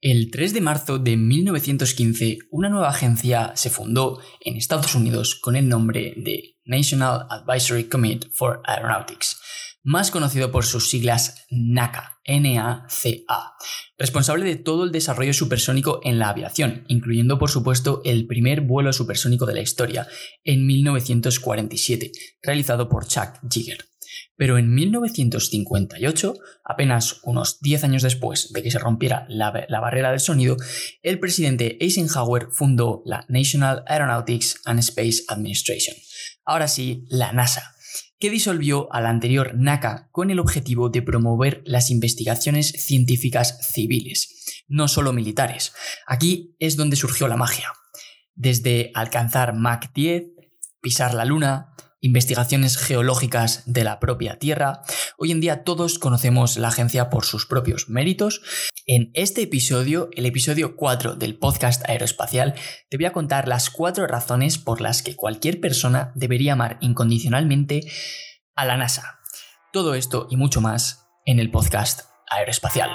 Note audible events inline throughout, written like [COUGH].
El 3 de marzo de 1915, una nueva agencia se fundó en Estados Unidos con el nombre de National Advisory Committee for Aeronautics, más conocido por sus siglas NACA, responsable de todo el desarrollo supersónico en la aviación, incluyendo por supuesto el primer vuelo supersónico de la historia, en 1947, realizado por Chuck Yeager. Pero en 1958, apenas unos 10 años después de que se rompiera la, barrera del sonido, el presidente Eisenhower fundó la National Aeronautics and Space Administration, ahora sí, la NASA, que disolvió a la anterior NACA con el objetivo de promover las investigaciones científicas civiles, no solo militares. Aquí es donde surgió la magia. Desde alcanzar Mach 10, pisar la Luna, investigaciones geológicas de la propia Tierra. Hoy en día todos conocemos la agencia por sus propios méritos. En este episodio, el episodio 4 del podcast aeroespacial, te voy a contar las cuatro razones por las que cualquier persona debería amar incondicionalmente a la NASA. Todo esto y mucho más en el podcast aeroespacial.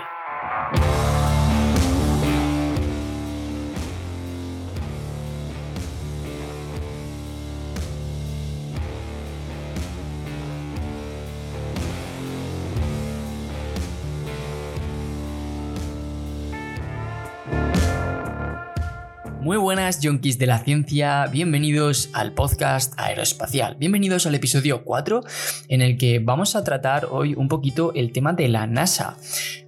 Muy buenas, junkies de la ciencia, bienvenidos al podcast aeroespacial. Bienvenidos al episodio 4, en el que vamos a tratar hoy un poquito el tema de la NASA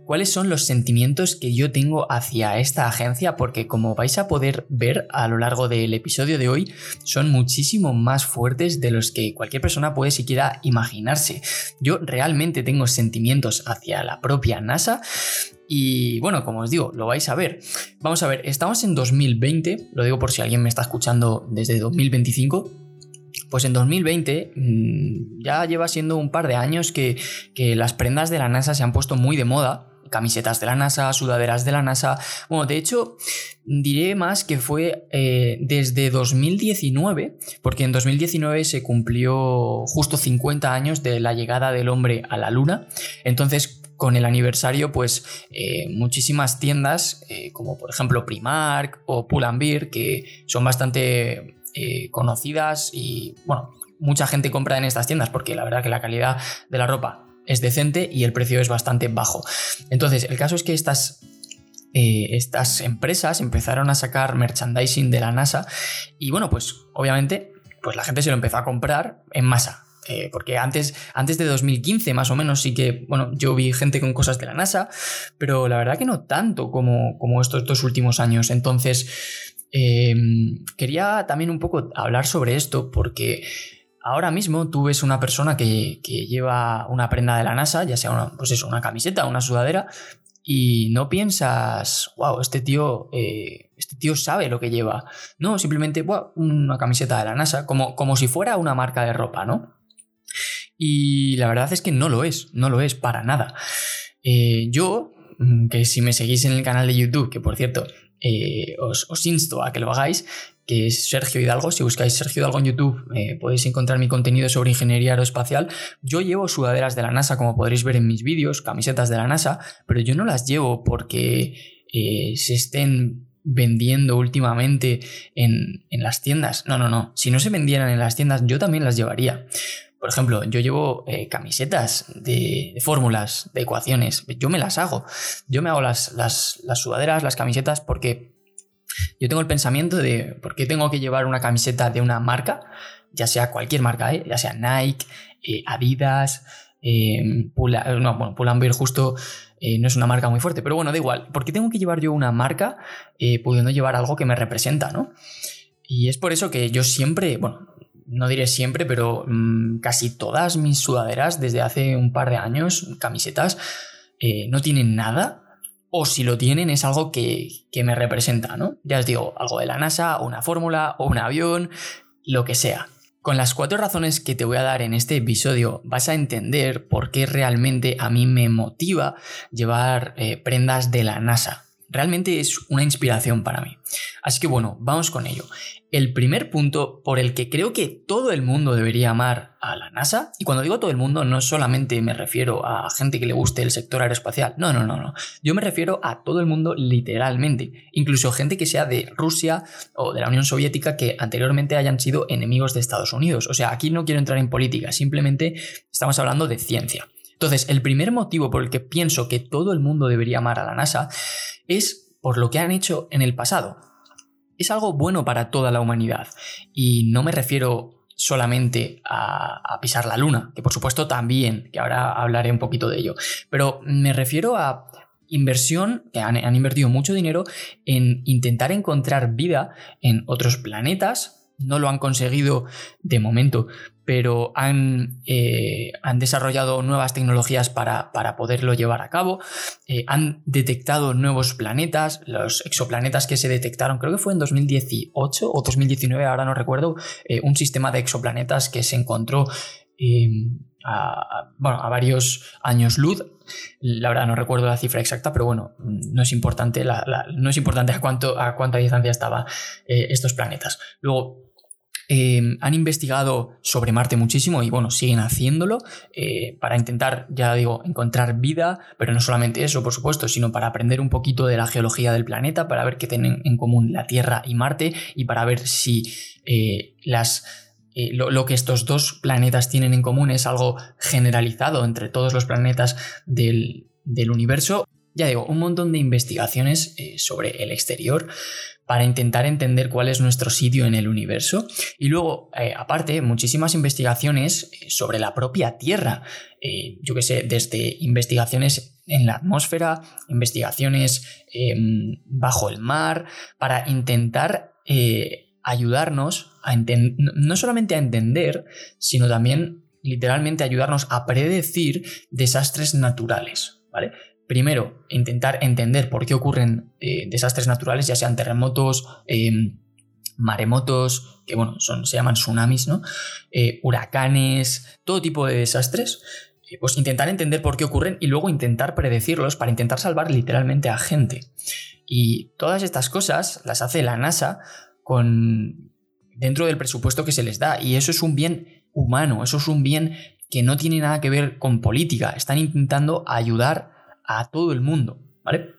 cuáles son los sentimientos que yo tengo hacia esta agencia, porque como vais a poder ver a lo largo del episodio de hoy, son muchísimo más fuertes de los que cualquier persona puede siquiera imaginarse. Yo realmente tengo sentimientos hacia la propia NASA y bueno, como os digo, lo vais a ver. Vamos a ver, estamos en 2020, lo digo por si alguien me está escuchando desde 2025. Pues en 2020 mm, ya lleva siendo un par de años que, que las prendas de la NASA se han puesto muy de moda camisetas de la NASA, sudaderas de la NASA. Bueno, de hecho, diré más que fue eh, desde 2019, porque en 2019 se cumplió justo 50 años de la llegada del hombre a la Luna. Entonces, con el aniversario, pues eh, muchísimas tiendas, eh, como por ejemplo Primark o Pull&Bear, que son bastante conocidas y, bueno, mucha gente compra en estas tiendas porque la verdad que la calidad de la ropa es decente y el precio es bastante bajo. Entonces, el caso es que estas eh, estas empresas empezaron a sacar merchandising de la NASA y bueno, pues obviamente pues la gente se lo empezó a comprar en masa. Eh, porque antes, antes de 2015 más o menos sí que, bueno, yo vi gente con cosas de la NASA, pero la verdad que no tanto como, como estos dos últimos años. Entonces, em, quería también un poco hablar sobre esto porque Ahora mismo tú ves una persona que, lleva una prenda de la NASA, ya sea una, pues eso, una camiseta, una sudadera, y no piensas, wow, este tío, eh, este tío sabe lo que lleva. No, simplemente, una camiseta de la NASA, como, como si fuera una marca de ropa, ¿no? Y la verdad es que no lo es, no lo es para nada. Eh, yo, mm, que si me seguís en el canal de YouTube, que por cierto, eh, os, insto a que lo hagáis, que es Sergio Hidalgo. Si buscáis Sergio Hidalgo en YouTube eh, podéis encontrar mi contenido sobre ingeniería aeroespacial. Yo llevo sudaderas de la NASA, como podréis ver en mis vídeos, camisetas de la NASA, pero yo no las llevo porque se estén vendiendo últimamente en, las tiendas. No, no, no. Si no se vendieran en las tiendas, yo también las llevaría. Por ejemplo, yo llevo eh, camisetas de, fórmulas, de ecuaciones. Yo me las hago. Yo me hago las, las, sudaderas, las camisetas, porque yo tengo el pensamiento de por qué tengo que llevar una camiseta de una marca, ya sea cualquier marca, ¿eh? ya sea Nike, eh, Adidas, eh, no, bueno, Pull&Bear justo no es una marca muy fuerte, pero bueno, da igual. ¿Por qué tengo que llevar yo una marca pudiendo llevar algo que me representa, no? Y es por eso que yo siempre, bueno, no diré siempre, pero mm, casi todas mis sudaderas desde hace un par de años, camisetas, no tienen nada o si lo tienen es algo que, me representa, ¿no? Ya os digo, algo de la NASA, o una fórmula, o un avión, lo que sea. Con las cuatro razones que te voy a dar en este episodio vas a entender por qué realmente a mí me motiva llevar eh, prendas de la NASA. realmente es una inspiración para mí. Así que bueno, vamos con ello. El primer punto por el que creo que todo el mundo debería amar a la NASA, y cuando digo todo el mundo no solamente me refiero a gente que le guste el sector aeroespacial, no, no, no, no, yo me refiero a todo el mundo literalmente, incluso gente que sea de Rusia o de la Unión Soviética que anteriormente hayan sido enemigos de Estados Unidos. O sea, aquí no quiero entrar en política, simplemente estamos hablando de ciencia. Entonces, el primer motivo por el que pienso que todo el mundo debería amar a la NASA es por lo que han hecho en el pasado. Es algo bueno para toda la humanidad. Y no me refiero solamente a, pisar la luna, que por supuesto también, que ahora hablaré un poquito de ello, pero me refiero a inversión, que han, han invertido mucho dinero en intentar encontrar vida en otros planetas, no lo han conseguido de momento, pero han, eh, han desarrollado nuevas tecnologías para, poderlo llevar a cabo. Eh, han detectado nuevos planetas, los exoplanetas que se detectaron, creo que fue en 2018 o 2019, ahora no recuerdo, eh, un sistema de exoplanetas que se encontró em, a, bueno, a varios años luz. La verdad no recuerdo la cifra exacta, pero bueno, no es importante, no es importante a, cuánto, a cuánta distancia estaban estos planetas. Luego, Em, han investigado sobre Marte muchísimo y bueno, siguen haciéndolo eh, para intentar, ya digo, encontrar vida, pero no solamente eso, por supuesto, sino para aprender un poquito de la geología del planeta, para ver qué tienen en común la Tierra y Marte y para ver si eh, las eh, lo, que estos dos planetas tienen en común es algo generalizado entre todos los planetas del, universo. Ya digo, un montón de investigaciones sobre el exterior para intentar entender cuál es nuestro sitio en el universo. Y luego, eh, aparte, muchísimas investigaciones eh, sobre la propia Tierra. Eh, yo que sé, desde investigaciones en la atmósfera, investigaciones em, bajo el mar, para intentar ayudarnos a no solamente a entender, sino también literalmente ayudarnos a predecir desastres naturales. ¿Vale? Primero, intentar entender por qué ocurren eh, desastres naturales, ya sean terremotos, em, maremotos, que bueno, son, se llaman tsunamis, ¿no? Eh, huracanes, todo tipo de desastres. Eh, pues intentar entender por qué ocurren y luego intentar predecirlos para intentar salvar literalmente a gente. Y todas estas cosas las hace la NASA con dentro del presupuesto que se les da. Y eso es un bien humano, eso es un bien que no tiene nada que ver con política. Están intentando ayudar a todo el mundo, ¿vale?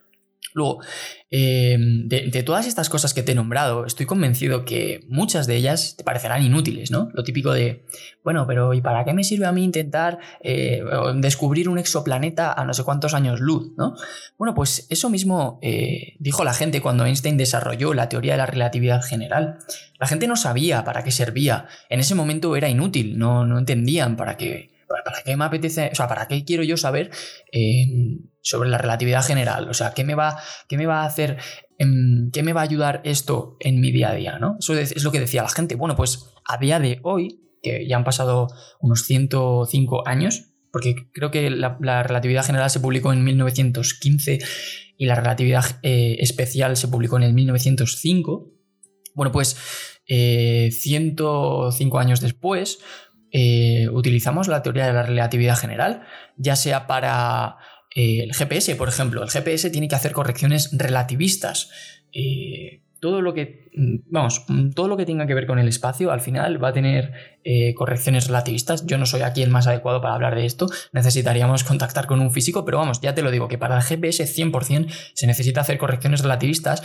Luego, em, de, todas estas cosas que te he nombrado, estoy convencido que muchas de ellas te parecerán inútiles, ¿no? Lo típico de, bueno, pero ¿y para qué me sirve a mí intentar eh, descubrir un exoplaneta a no sé cuántos años luz, ¿no? Bueno, pues eso mismo eh, dijo la gente cuando Einstein desarrolló la teoría de la relatividad general. La gente no sabía para qué servía. En ese momento era inútil, no, no entendían para qué ¿para qué me apetece? O sea, ¿para qué quiero yo saber eh, sobre la relatividad general? O sea, ¿qué me va, qué me va a hacer, em, qué me va a ayudar esto en mi día a día? ¿no? Eso es lo que decía la gente. Bueno, pues a día de hoy, que ya han pasado unos 105 años, porque creo que la, relatividad general se publicó en 1915 y la relatividad eh, especial se publicó en el 1905. Bueno, pues 105 eh, años después, eh, utilizamos la teoría de la relatividad general, ya sea para eh, el GPS, por ejemplo. El GPS tiene que hacer correcciones relativistas. Eh, todo lo que, mm, vamos, mm, todo lo que tenga que ver con el espacio al final va a tener correcciones relativistas. Yo no soy aquí el más adecuado para hablar de esto, necesitaríamos contactar con un físico, pero vamos, ya te lo digo, que para el GPS 100% se necesita hacer correcciones relativistas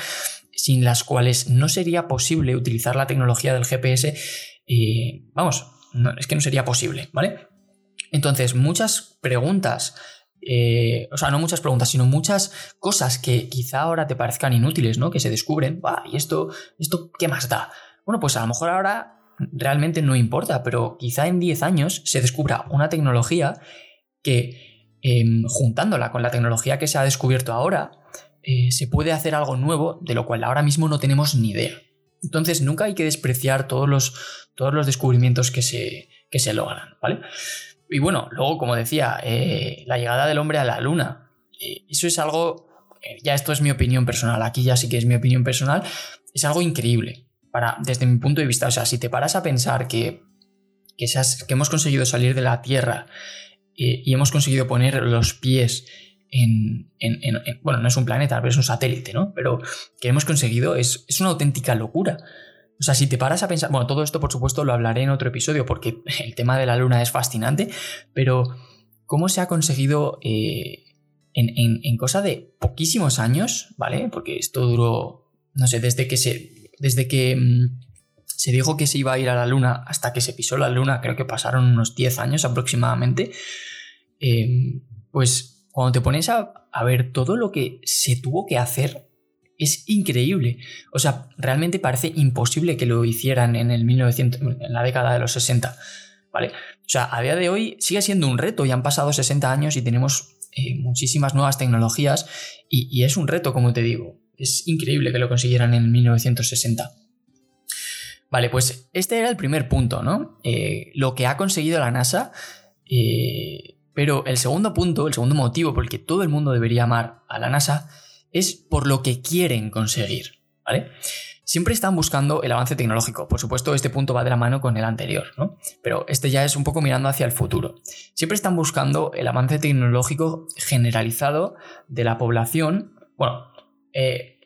sin las cuales no sería posible utilizar la tecnología del GPS. vamos, es que no sería posible, ¿vale? Entonces, muchas preguntas, eh, o sea, no muchas preguntas, sino muchas cosas que quizá ahora te parezcan inútiles, ¿no? Que se descubren, ¿y esto, esto qué más da? Bueno, pues a lo mejor ahora realmente no importa, pero quizá en 10 años se descubra una tecnología que, em, juntándola con la tecnología que se ha descubierto ahora, eh, se puede hacer algo nuevo de lo cual ahora mismo no tenemos ni idea. Entonces nunca hay que despreciar todos los, todos los descubrimientos que se, se logran, ¿vale? Y bueno, luego, como decía, eh, la llegada del hombre a la luna. Eh, eso es algo, eh, ya esto es mi opinión personal, aquí ya sí que es mi opinión personal, es algo increíble. Para, desde mi punto de vista, o sea, si te paras a pensar que, que, que hemos conseguido salir de la Tierra y hemos conseguido poner los pies en, bueno, no es un planeta, pero es un satélite, ¿no? Pero que hemos conseguido es, una auténtica locura. O sea, si te paras a pensar, bueno, todo esto por supuesto lo hablaré en otro episodio porque [LAUGHS] el tema de la Luna es fascinante, pero cómo se ha conseguido eh, en, en, cosa de poquísimos años, ¿vale? Porque esto duró, no sé, desde que se, desde que mm, se dijo que se iba a ir a la Luna hasta que se pisó la Luna, creo que pasaron unos 10 años aproximadamente, eh, pues cuando te pones a, ver todo lo que se tuvo que hacer, es increíble. O sea, realmente parece imposible que lo hicieran en el 1900, en la década de los 60. ¿Vale? O sea, a día de hoy sigue siendo un reto, ya han pasado 60 años y tenemos eh, muchísimas nuevas tecnologías y, es un reto, como te digo. Es increíble que lo consiguieran en 1960. Vale, pues este era el primer punto, ¿no? Eh, lo que ha conseguido la NASA. Eh, pero el segundo punto, el segundo motivo por el que todo el mundo debería amar a la NASA es por lo que quieren conseguir, ¿vale? Siempre están buscando el avance tecnológico. Por supuesto, este punto va de la mano con el anterior, ¿no? Pero este ya es un poco mirando hacia el futuro. Siempre están buscando el avance tecnológico generalizado de la población. Bueno, eh,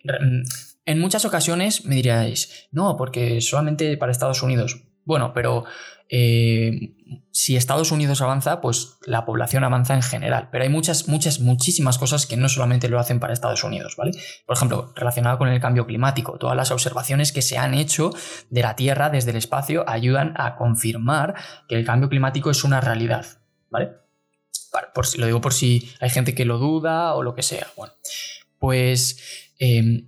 en muchas ocasiones me diríais, no, porque solamente para Estados Unidos. Bueno, pero eh, si Estados Unidos avanza, pues la población avanza en general. Pero hay muchas, muchas, muchísimas cosas que no solamente lo hacen para Estados Unidos, ¿vale? Por ejemplo, relacionado con el cambio climático, todas las observaciones que se han hecho de la Tierra desde el espacio ayudan a confirmar que el cambio climático es una realidad, ¿vale? Por, lo digo por si hay gente que lo duda o lo que sea. Bueno, pues Em,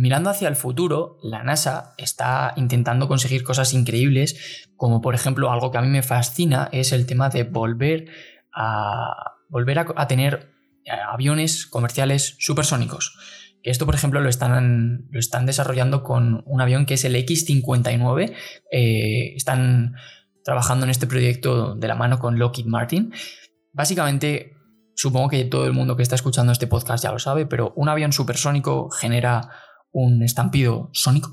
mirando hacia el futuro, la NASA está intentando conseguir cosas increíbles, como por ejemplo algo que a mí me fascina es el tema de volver a, volver a, tener eh, aviones comerciales supersónicos. Esto, por ejemplo, lo están, lo están desarrollando con un avión que es el X-59. Eh, están trabajando en este proyecto de la mano con Lockheed Martin. Básicamente, Supongo que todo el mundo que está escuchando este podcast ya lo sabe, pero un avión supersónico genera un estampido sónico,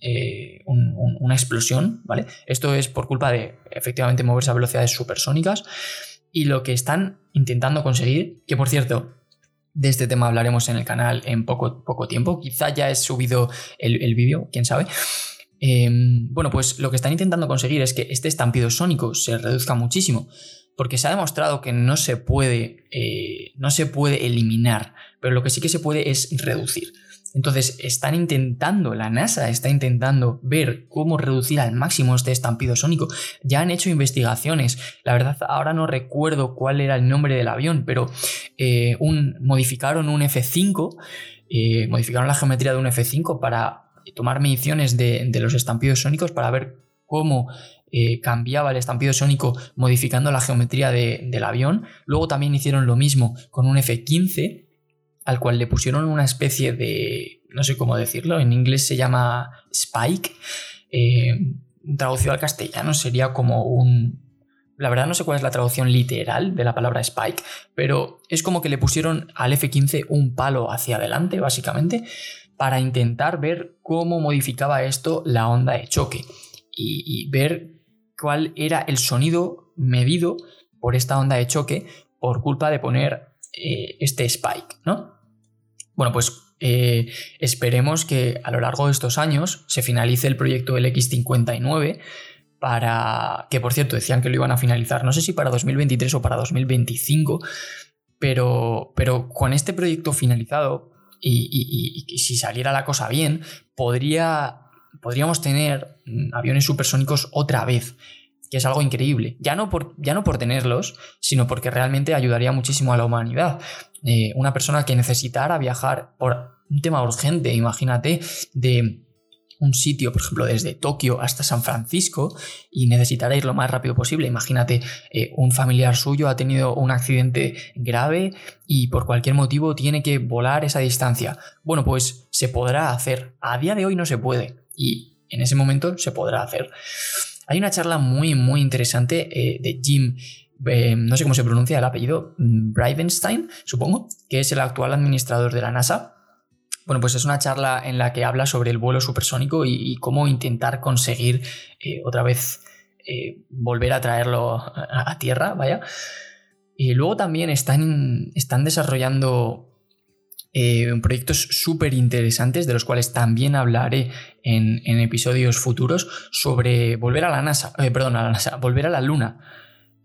eh, una explosión, ¿vale? Esto es por culpa de efectivamente moverse a velocidades supersónicas y lo que están intentando conseguir, que por cierto, de este tema hablaremos en el canal en poco, poco tiempo, quizá ya he subido el, vídeo, quién sabe. Em, bueno, pues lo que están intentando conseguir es que este estampido sónico se reduzca muchísimo porque se ha demostrado que no se puede, eh, no se puede eliminar, pero lo que sí que se puede es reducir. Entonces están intentando, la NASA está intentando ver cómo reducir al máximo este estampido sónico. Ya han hecho investigaciones. La verdad, ahora no recuerdo cuál era el nombre del avión, pero eh, un, modificaron un F5, eh, modificaron la geometría de un F5 para tomar mediciones de, de los estampidos sónicos para ver cómo eh, cambiaba el estampido sónico modificando la geometría del avión. Luego también hicieron lo mismo con un F-15, al cual le pusieron una especie de, no sé cómo decirlo, en inglés se llama Spike. Eh, traducido al castellano sería como un... La verdad no sé cuál es la traducción literal de la palabra Spike, pero es como que le pusieron al F-15 un palo hacia adelante, básicamente, para intentar ver cómo modificaba esto la onda de choque y ver cuál era el sonido medido por esta onda de choque por culpa de poner eh, este spike, ¿no? Bueno, pues eh, esperemos que a lo largo de estos años se finalice el proyecto del X59 para que por cierto decían que lo iban a finalizar, no sé si para 2023 o para 2025, pero, pero con este proyecto finalizado y, y si saliera la cosa bien, podría podríamos tener mm, aviones supersónicos otra vez, que es algo increíble. Ya no por, ya no por tenerlos, sino porque realmente ayudaría muchísimo a la humanidad. Eh, una persona que necesitara viajar por un tema urgente, imagínate, de un sitio, por ejemplo, desde Tokio hasta San Francisco y necesitará ir lo más rápido posible. Imagínate, eh, un familiar suyo ha tenido un accidente grave y por cualquier motivo tiene que volar esa distancia. Bueno, pues se podrá hacer. A día de hoy no se puede y en ese momento se podrá hacer. Hay una charla muy, muy interesante eh, de Jim, eh, no sé cómo se pronuncia el apellido, mm, Bridenstine, supongo, que es el actual administrador de la NASA. Bueno, pues es una charla en la que habla sobre el vuelo supersónico y, cómo intentar conseguir eh, otra vez volver a traerlo a, tierra, vaya. Y luego también están, están desarrollando eh, proyectos súper interesantes de los cuales también hablaré en, episodios futuros sobre volver a la NASA, eh, perdón, a la NASA, [LAUGHS] volver a la Luna.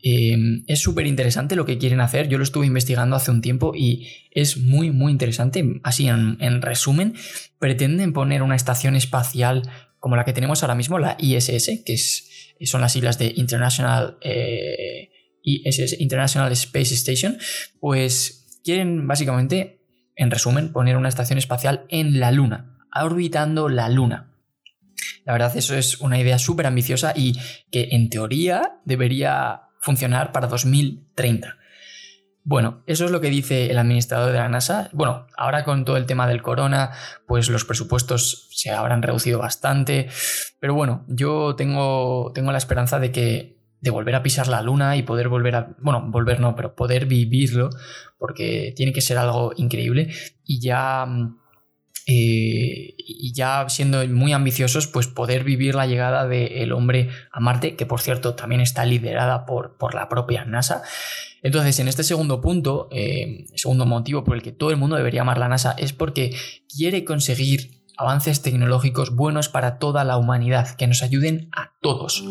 Eh, es súper interesante lo que quieren hacer, yo lo estuve investigando hace un tiempo y es muy, muy interesante. Así, en, resumen, pretenden poner una estación espacial como la que tenemos ahora mismo, la ISS, que es, son las siglas de International, ISS, International Space Station, pues quieren básicamente en resumen, poner una estación espacial en la Luna, orbitando la Luna. La verdad, eso es una idea súper ambiciosa y que en teoría debería funcionar para 2030. Bueno, eso es lo que dice el administrador de la NASA. Bueno, ahora con todo el tema del corona, pues los presupuestos se habrán reducido bastante. Pero bueno, yo tengo, tengo la esperanza de que de volver a pisar la luna y poder volver a, bueno, volver no, pero poder vivirlo, porque tiene que ser algo increíble. Y ya, mm, eh, y ya siendo muy ambiciosos, pues poder vivir la llegada del hombre a Marte, que por cierto también está liderada por, por la propia NASA. Entonces, en este segundo punto, eh, segundo motivo por el que todo el mundo debería amar la NASA, es porque quiere conseguir avances tecnológicos buenos para toda la humanidad, que nos ayuden a todos.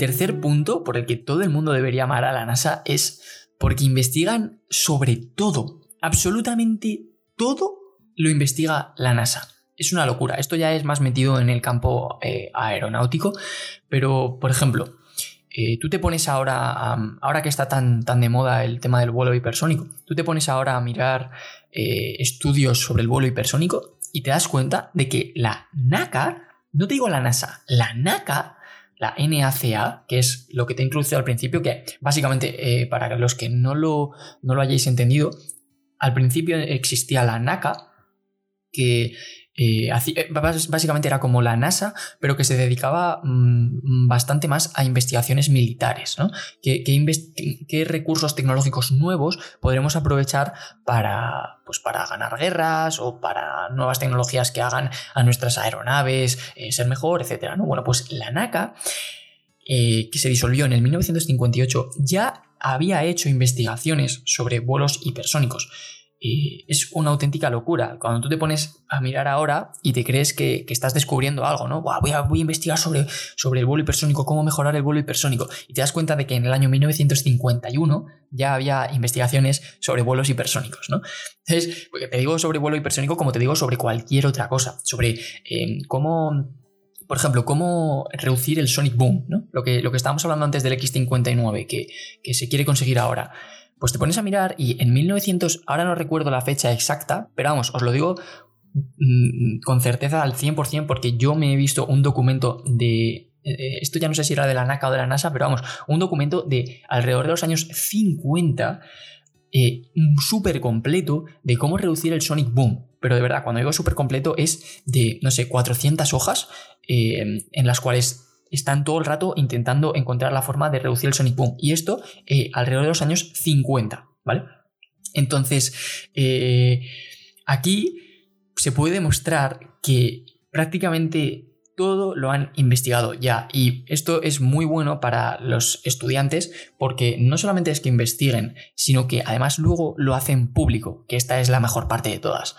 Tercer punto por el que todo el mundo debería amar a la NASA es porque investigan sobre todo, absolutamente todo lo investiga la NASA. Es una locura. Esto ya es más metido en el campo eh, aeronáutico, pero por ejemplo, eh, tú te pones ahora, ahora que está tan, tan de moda el tema del vuelo hipersónico, tú te pones ahora a mirar eh, estudios sobre el vuelo hipersónico y te das cuenta de que la NACA, no te digo la NASA, la NACA la NACA, que es lo que te he introducido al principio, que básicamente, eh, para los que no lo, no lo hayáis entendido, al principio existía la NACA, que eh, eh, básicamente era como la NASA, pero que se dedicaba mm, bastante más a investigaciones militares. ¿no? ¿Qué, recursos tecnológicos nuevos podremos aprovechar para, pues para ganar guerras o para nuevas tecnologías que hagan a nuestras aeronaves eh, ser mejor, etcétera? ¿no? Bueno, pues la NACA, que se disolvió en el 1958, ya había hecho investigaciones sobre vuelos hipersónicos es una auténtica locura. Cuando tú te pones a mirar ahora y te crees que, estás descubriendo algo, ¿no? voy, a, voy, a, investigar sobre, sobre el vuelo hipersónico, cómo mejorar el vuelo hipersónico. Y te das cuenta de que en el año 1951 ya había investigaciones sobre vuelos hipersónicos, ¿no? Entonces, te digo sobre vuelo hipersónico como te digo sobre cualquier otra cosa. Sobre eh, cómo por ejemplo, cómo reducir el Sonic Boom, ¿no? Lo que, lo que estábamos hablando antes del X59, que, que se quiere conseguir ahora. Pues te pones a mirar y en 1900, ahora no recuerdo la fecha exacta, pero vamos, os lo digo mm, con certeza al 100% porque yo me he visto un documento de... Eh, esto ya no sé si era de la NACA o de la NASA, pero vamos, un documento de alrededor de los años 50 eh, súper completo de cómo reducir el Sonic Boom. Pero de verdad, cuando digo súper completo es de, no sé, 400 hojas eh, en las cuales están todo el rato intentando encontrar la forma de reducir el sonic boom. Y esto eh, alrededor de los años 50, ¿vale? Entonces, eh, aquí se puede demostrar que prácticamente todo lo han investigado ya. Y esto es muy bueno para los estudiantes porque no solamente es que investiguen, sino que además luego lo hacen público, que esta es la mejor parte de todas.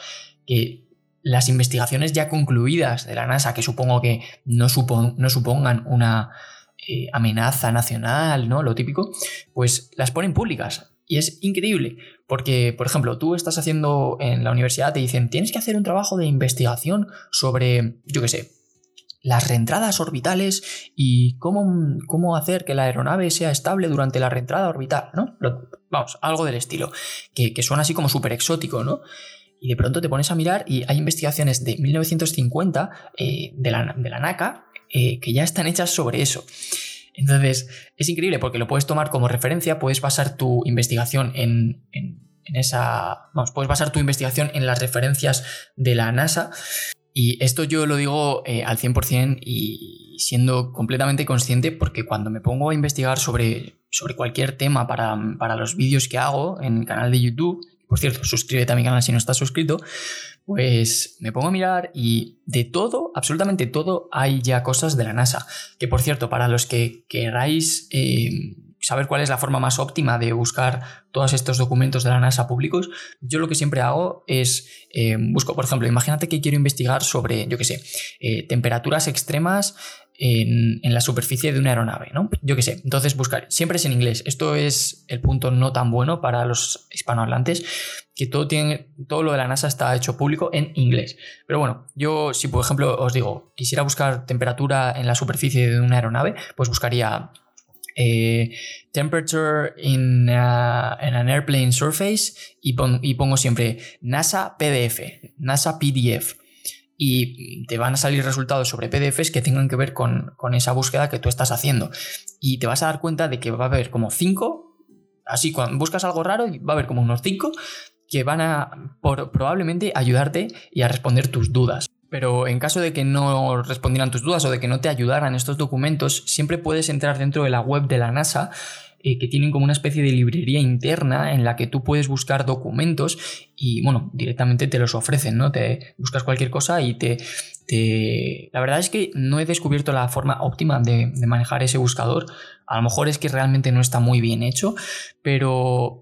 Que las investigaciones ya concluidas de la NASA, que supongo que no, no supongan una eh, amenaza nacional, ¿no? Lo típico, pues las ponen públicas. Y es increíble, porque, por ejemplo, tú estás haciendo en la universidad, te dicen, tienes que hacer un trabajo de investigación sobre, yo qué sé, las reentradas orbitales y cómo, cómo, hacer que la aeronave sea estable durante la reentrada orbital, ¿no? vamos, algo del estilo, que, que suena así como súper exótico, ¿no? Y de pronto te pones a mirar y hay investigaciones de 1950 eh, de, la, de, la, NACA eh, que ya están hechas sobre eso. Entonces, es increíble porque lo puedes tomar como referencia, puedes basar tu investigación en, esa... Vamos, puedes basar tu investigación en las referencias de la NASA. Y esto yo lo digo eh, al 100% y siendo completamente consciente porque cuando me pongo a investigar sobre, sobre cualquier tema para, para los vídeos que hago en el canal de YouTube, por cierto, suscríbete a mi canal si no estás suscrito, pues me pongo a mirar y de todo, absolutamente todo, hay ya cosas de la NASA. Que por cierto, para los que queráis eh, saber cuál es la forma más óptima de buscar todos estos documentos de la NASA públicos, yo lo que siempre hago es eh, busco, por ejemplo, imagínate que quiero investigar sobre, yo qué sé, eh, temperaturas extremas en, la superficie de una aeronave, ¿no? Yo qué sé, entonces buscar, siempre es en inglés. Esto es el punto no tan bueno para los hispanohablantes, que todo, tiene, todo lo de la NASA está hecho público en inglés. Pero bueno, yo si por ejemplo os digo, quisiera buscar temperatura en la superficie de una aeronave, pues buscaría eh, temperature in, an airplane surface y, pongo siempre NASA PDF, NASA PDF y te van a salir resultados sobre PDFs que tengan que ver con, esa búsqueda que tú estás haciendo. Y te vas a dar cuenta de que va a haber como cinco, así cuando buscas algo raro, va a haber como unos cinco que van a probablemente ayudarte y a responder tus dudas. Pero en caso de que no respondieran tus dudas o de que no te ayudaran estos documentos, siempre puedes entrar dentro de la web de la NASA eh, que tienen como una especie de librería interna en la que tú puedes buscar documentos y, bueno, directamente te los ofrecen, ¿no? Te buscas cualquier cosa y te... La verdad es que no he descubierto la forma óptima de, manejar ese buscador. A lo mejor es que realmente no está muy bien hecho, pero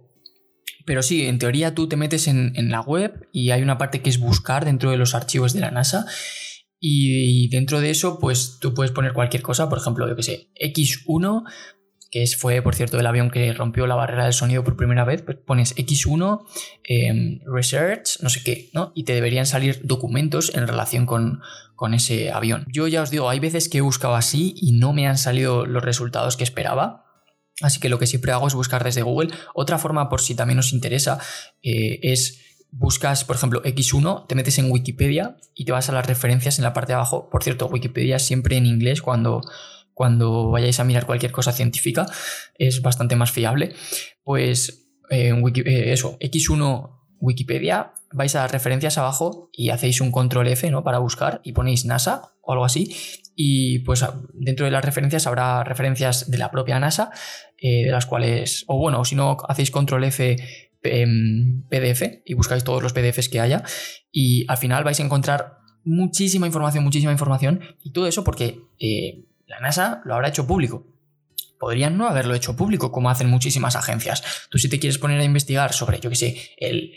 pero sí, en teoría tú te metes en, en, la web y hay una parte que es buscar dentro de los archivos de la NASA. Y dentro de eso, pues tú puedes poner cualquier cosa, por ejemplo, yo que sé, X1 que fue, por cierto, el avión que rompió la barrera del sonido por primera vez, pues pones X1, em, Research, no sé qué, ¿no? Y te deberían salir documentos en relación con, con ese avión. Yo ya os digo, hay veces que he buscado así y no me han salido los resultados que esperaba. Así que lo que siempre hago es buscar desde Google. Otra forma, por si también os interesa, eh, es buscas, por ejemplo, X1, te metes en Wikipedia y te vas a las referencias en la parte de abajo. Por cierto, Wikipedia siempre en inglés cuando cuando vayáis a mirar cualquier cosa científica, es bastante más fiable. Pues eh, eh, eso, X1 Wikipedia, vais a las referencias abajo y hacéis un control F ¿no? para buscar y ponéis NASA o algo así. Y pues dentro de las referencias habrá referencias de la propia NASA, eh, de las cuales, o bueno, si no, hacéis control F em, PDF y buscáis todos los PDFs que haya y al final vais a encontrar muchísima información, muchísima información y todo eso porque la NASA lo habrá hecho público. Podrían no haberlo hecho público, como hacen muchísimas agencias. Tú si te quieres poner a investigar sobre, yo qué sé, el,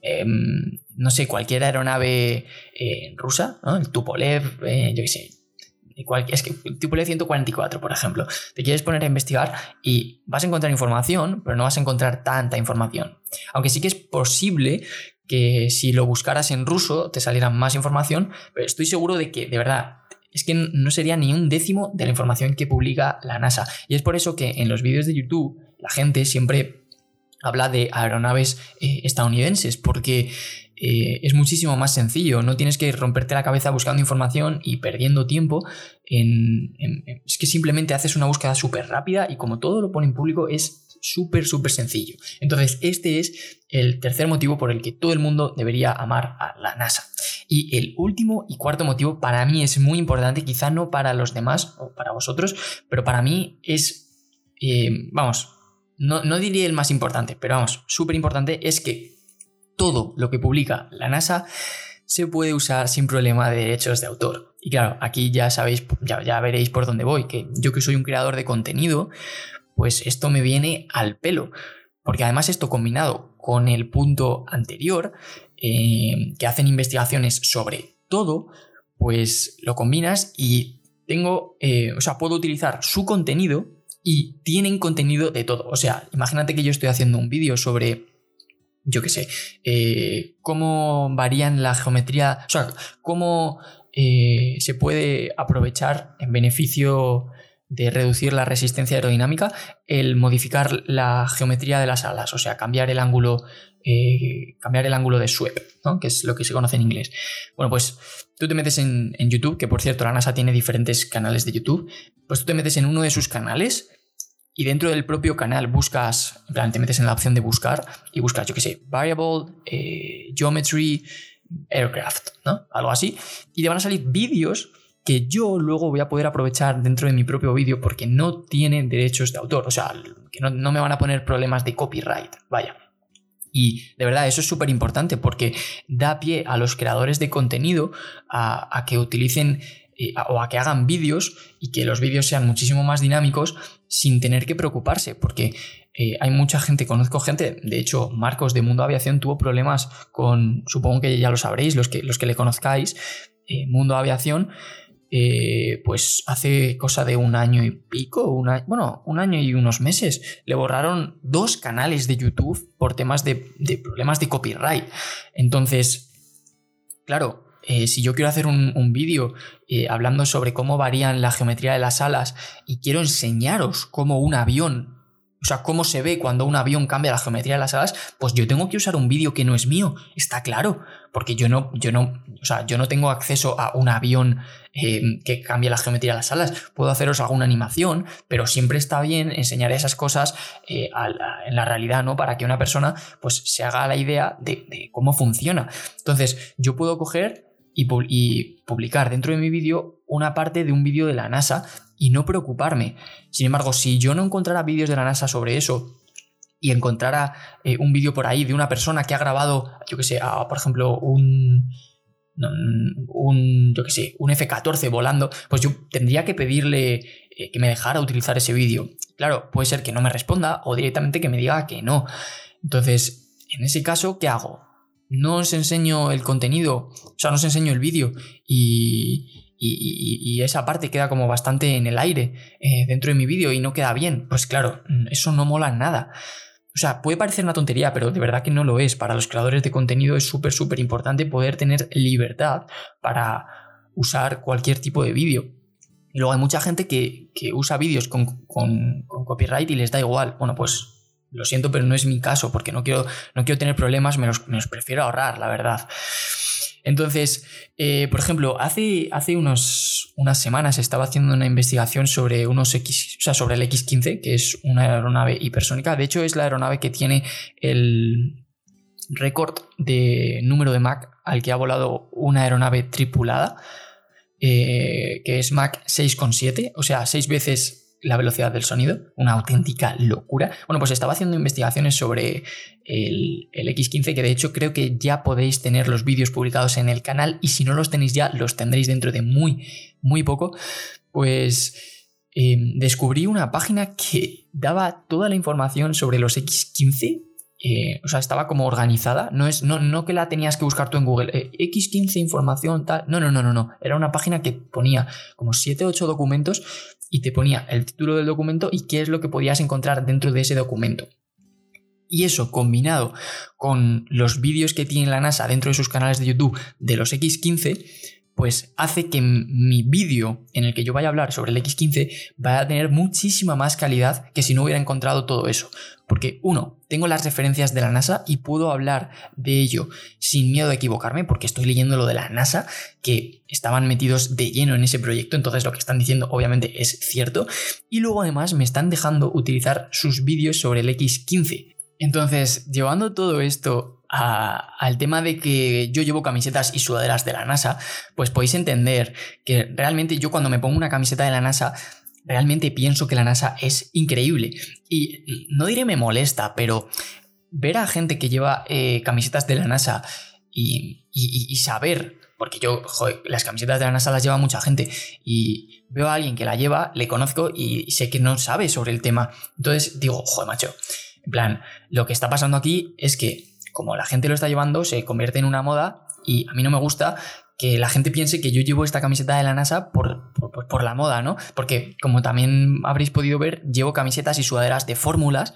em, no sé, cualquier aeronave eh, rusa, el Tupolev, eh, yo qué sé, es que Tupolev 144, por ejemplo, te quieres poner a investigar y vas a encontrar información, pero no vas a encontrar tanta información. Aunque sí que es posible que si lo buscaras en ruso te saliera más información, pero estoy seguro de que de verdad es que no sería ni un décimo de la información que publica la NASA. Y es por eso que en los vídeos de YouTube la gente siempre habla de aeronaves eh, estadounidenses, porque eh, es muchísimo más sencillo, no tienes que romperte la cabeza buscando información y perdiendo tiempo. es que simplemente haces una búsqueda súper rápida y como todo lo pone en público es súper, súper sencillo. Entonces, este es el tercer motivo por el que todo el mundo debería amar a la NASA. Y el último y cuarto motivo para mí es muy importante, quizá no para los demás o para vosotros, pero para mí es, eh, vamos, no, no diría el más importante, pero vamos, súper importante es que todo lo que publica la NASA se puede usar sin problema de derechos de autor. Y claro, aquí ya sabéis, ya, ya veréis por dónde voy, que yo que soy un creador de contenido, pues esto me viene al pelo. Porque además esto combinado con el punto anterior, eh, que hacen investigaciones sobre todo, pues lo combinas y tengo, eh, o sea, puedo utilizar su contenido y tienen contenido de todo. O sea, imagínate que yo estoy haciendo un vídeo sobre, yo qué sé, eh, cómo varían la geometría, o sea, cómo se puede aprovechar en beneficio de reducir la resistencia aerodinámica el modificar la geometría de las alas, o sea, cambiar el ángulo, eh, cambiar el ángulo de sweep, que es lo que se conoce en inglés. Bueno, pues tú te metes en, YouTube, que por cierto la NASA tiene diferentes canales de YouTube, pues tú te metes en uno de sus canales y dentro del propio canal buscas, en metes en la opción de buscar y buscas, yo qué sé, variable, eh, geometry, aircraft, ¿no? Algo así. Y te van a salir vídeos que yo luego voy a poder aprovechar dentro de mi propio vídeo porque no tienen derechos de autor, o sea, que no, me van a poner problemas de copyright, vaya. Y de verdad, eso es súper importante porque da pie a los creadores de contenido a, que utilicen o a que hagan vídeos y que los vídeos sean muchísimo más dinámicos sin tener que preocuparse, porque eh, hay mucha gente, conozco gente, de hecho Marcos de Mundo Aviación tuvo problemas con, supongo que ya lo sabréis, los que, los que le conozcáis, eh, Mundo Aviación, eh, pues hace cosa de un año y pico, bueno, un año y unos meses, le borraron dos canales de YouTube por temas de, problemas de copyright. Entonces, claro, si yo quiero hacer un, vídeo hablando sobre cómo varían la geometría de las alas y quiero enseñaros cómo un avión o sea, cómo se ve cuando un avión cambia la geometría de las alas, pues yo tengo que usar un vídeo que no es mío, está claro, porque yo no, yo no, o sea, yo no tengo acceso a un avión eh, que cambie la geometría de las alas. Puedo haceros alguna animación, pero siempre está bien enseñar esas cosas eh, en la realidad, ¿no? Para que una persona pues se haga la idea de, de cómo funciona. Entonces, yo puedo coger y, publicar dentro de mi vídeo una parte de un vídeo de la NASA y no preocuparme. Sin embargo, si yo no encontrara vídeos de la NASA sobre eso y encontrara eh, un vídeo por ahí de una persona que ha grabado, yo que sé, por ejemplo, un, un, yo que sé, un F-14 volando, pues yo tendría que pedirle eh, que me dejara utilizar ese vídeo. Claro, puede ser que no me responda o directamente que me diga que no. Entonces, en ese caso, ¿qué hago? No os enseño el contenido, o sea, no os enseño el vídeo y, esa parte queda como bastante en el aire eh, dentro de mi vídeo y no queda bien. Pues claro, eso no mola nada. O sea, puede parecer una tontería, pero de verdad que no lo es. Para los creadores de contenido es súper, súper importante poder tener libertad para usar cualquier tipo de vídeo. Y luego hay mucha gente que, usa vídeos con, con copyright y les da igual. Bueno, pues lo siento, pero no es mi caso, porque no quiero, no quiero tener problemas, me los, prefiero ahorrar, la verdad. Entonces, eh, por ejemplo, hace, hace unos, unas semanas estaba haciendo una investigación sobre unos X, o sea, sobre el X-15, que es una aeronave hipersónica. De hecho, es la aeronave que tiene el récord de número de Mach al que ha volado una aeronave tripulada, eh, que es Mach 6,7, o sea, seis veces la velocidad del sonido, una auténtica locura. Bueno, pues estaba haciendo investigaciones sobre el, X15, que de hecho creo que ya podéis tener los vídeos publicados en el canal y si no los tenéis ya, los tendréis dentro de muy, muy poco. Pues em, descubrí una página que daba toda la información sobre los X15 eh, o sea, estaba como organizada. No, es, no, no que la tenías que buscar tú en Google. Eh, X15 información, tal. No, no, no, no, no. Era una página que ponía como 7 o 8 documentos y te ponía el título del documento y qué es lo que podías encontrar dentro de ese documento. Y eso combinado con los vídeos que tiene la NASA dentro de sus canales de YouTube de los X15, pues hace que mi vídeo en el que yo vaya a hablar sobre el X15 vaya a tener muchísima más calidad que si no hubiera encontrado todo eso. Porque uno, tengo las referencias de la NASA y puedo hablar de ello sin miedo a equivocarme porque estoy leyendo lo de la NASA que estaban metidos de lleno en ese proyecto, entonces lo que están diciendo obviamente es cierto. Y luego además me están dejando utilizar sus vídeos sobre el X15. Entonces, llevando todo esto al tema de que yo llevo camisetas y sudaderas de la NASA, pues podéis entender que realmente yo cuando me pongo una camiseta de la NASA, realmente pienso que la NASA es increíble. Y no diré me molesta, pero ver a gente que lleva eh, camisetas de la NASA y, saber, porque yo, las camisetas de la NASA las lleva mucha gente y veo a alguien que la lleva, le conozco y sé que no sabe sobre el tema. Entonces digo, joder, macho. En plan, lo que está pasando aquí es que como la gente lo está llevando, se convierte en una moda y a mí no me gusta que la gente piense que yo llevo esta camiseta de la NASA por, por, la moda, ¿no? Porque como también habréis podido ver, llevo camisetas y sudaderas de fórmulas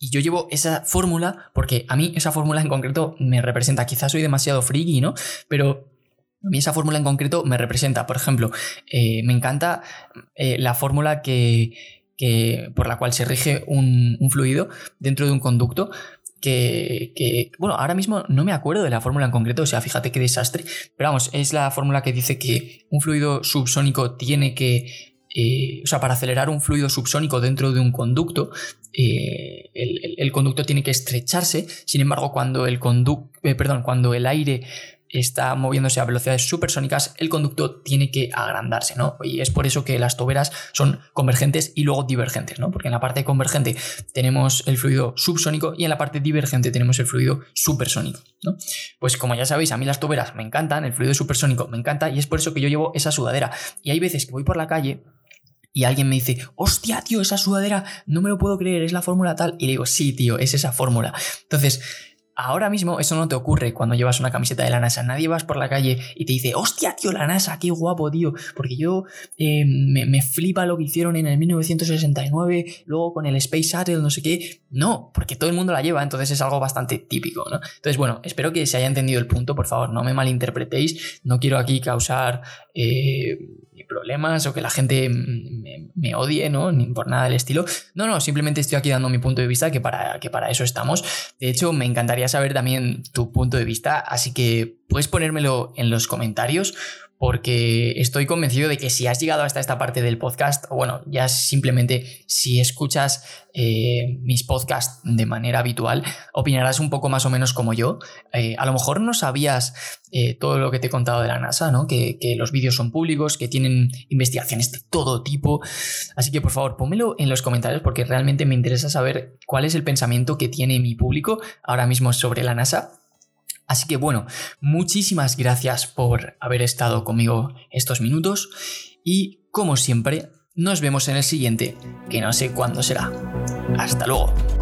y yo llevo esa fórmula porque a mí esa fórmula en concreto me representa, quizás soy demasiado friki, ¿no? Pero a mí esa fórmula en concreto me representa, por ejemplo, eh, me encanta eh, la fórmula que, que, por la cual se rige un, un fluido dentro de un conducto, que, bueno, ahora mismo no me acuerdo de la fórmula en concreto, o sea, fíjate qué desastre, pero vamos, es la fórmula que dice que un fluido subsónico tiene que, eh, o sea, para acelerar un fluido subsónico dentro de un conducto, eh, el, conducto tiene que estrecharse, sin embargo, cuando el, conducto, eh, perdón, cuando el aire está moviéndose a velocidades supersónicas, el conducto tiene que agrandarse, ¿no? Y es por eso que las toberas son convergentes y luego divergentes, ¿no? Porque en la parte convergente tenemos el fluido subsónico y en la parte divergente tenemos el fluido supersónico, ¿no? Pues como ya sabéis, a mí las toberas me encantan, el fluido supersónico me encanta y es por eso que yo llevo esa sudadera. Y hay veces que voy por la calle y alguien me dice, hostia, tío, esa sudadera, no me lo puedo creer, es la fórmula tal. Y le digo, sí, tío, es esa fórmula. Entonces, Ahora mismo eso no te ocurre cuando llevas una camiseta de la NASA. Nadie vas por la calle y te dice, hostia, tío, la NASA, qué guapo, tío. Porque yo eh, me, flipa lo que hicieron en el 1969, luego con el Space Shuttle, no sé qué. No, porque todo el mundo la lleva, entonces es algo bastante típico, ¿no? Entonces, bueno, espero que se haya entendido el punto, por favor, no me malinterpretéis. No quiero aquí causar eh, problemas o que la gente me, odie, ¿no? Ni por nada del estilo. No, no, simplemente estoy aquí dando mi punto de vista, que para, que para eso estamos. De hecho, me encantaría saber también tu punto de vista, así que puedes ponérmelo en los comentarios porque estoy convencido de que si has llegado hasta esta parte del podcast, o bueno, ya simplemente si escuchas eh, mis podcasts de manera habitual, opinarás un poco más o menos como yo. Eh, a lo mejor no sabías eh, todo lo que te he contado de la NASA, ¿no? Que, los vídeos son públicos, que tienen investigaciones de todo tipo. Así que por favor, pónmelo en los comentarios porque realmente me interesa saber cuál es el pensamiento que tiene mi público ahora mismo sobre la NASA Así que bueno, muchísimas gracias por haber estado conmigo estos minutos y como siempre, nos vemos en el siguiente, que no sé cuándo será. Hasta luego.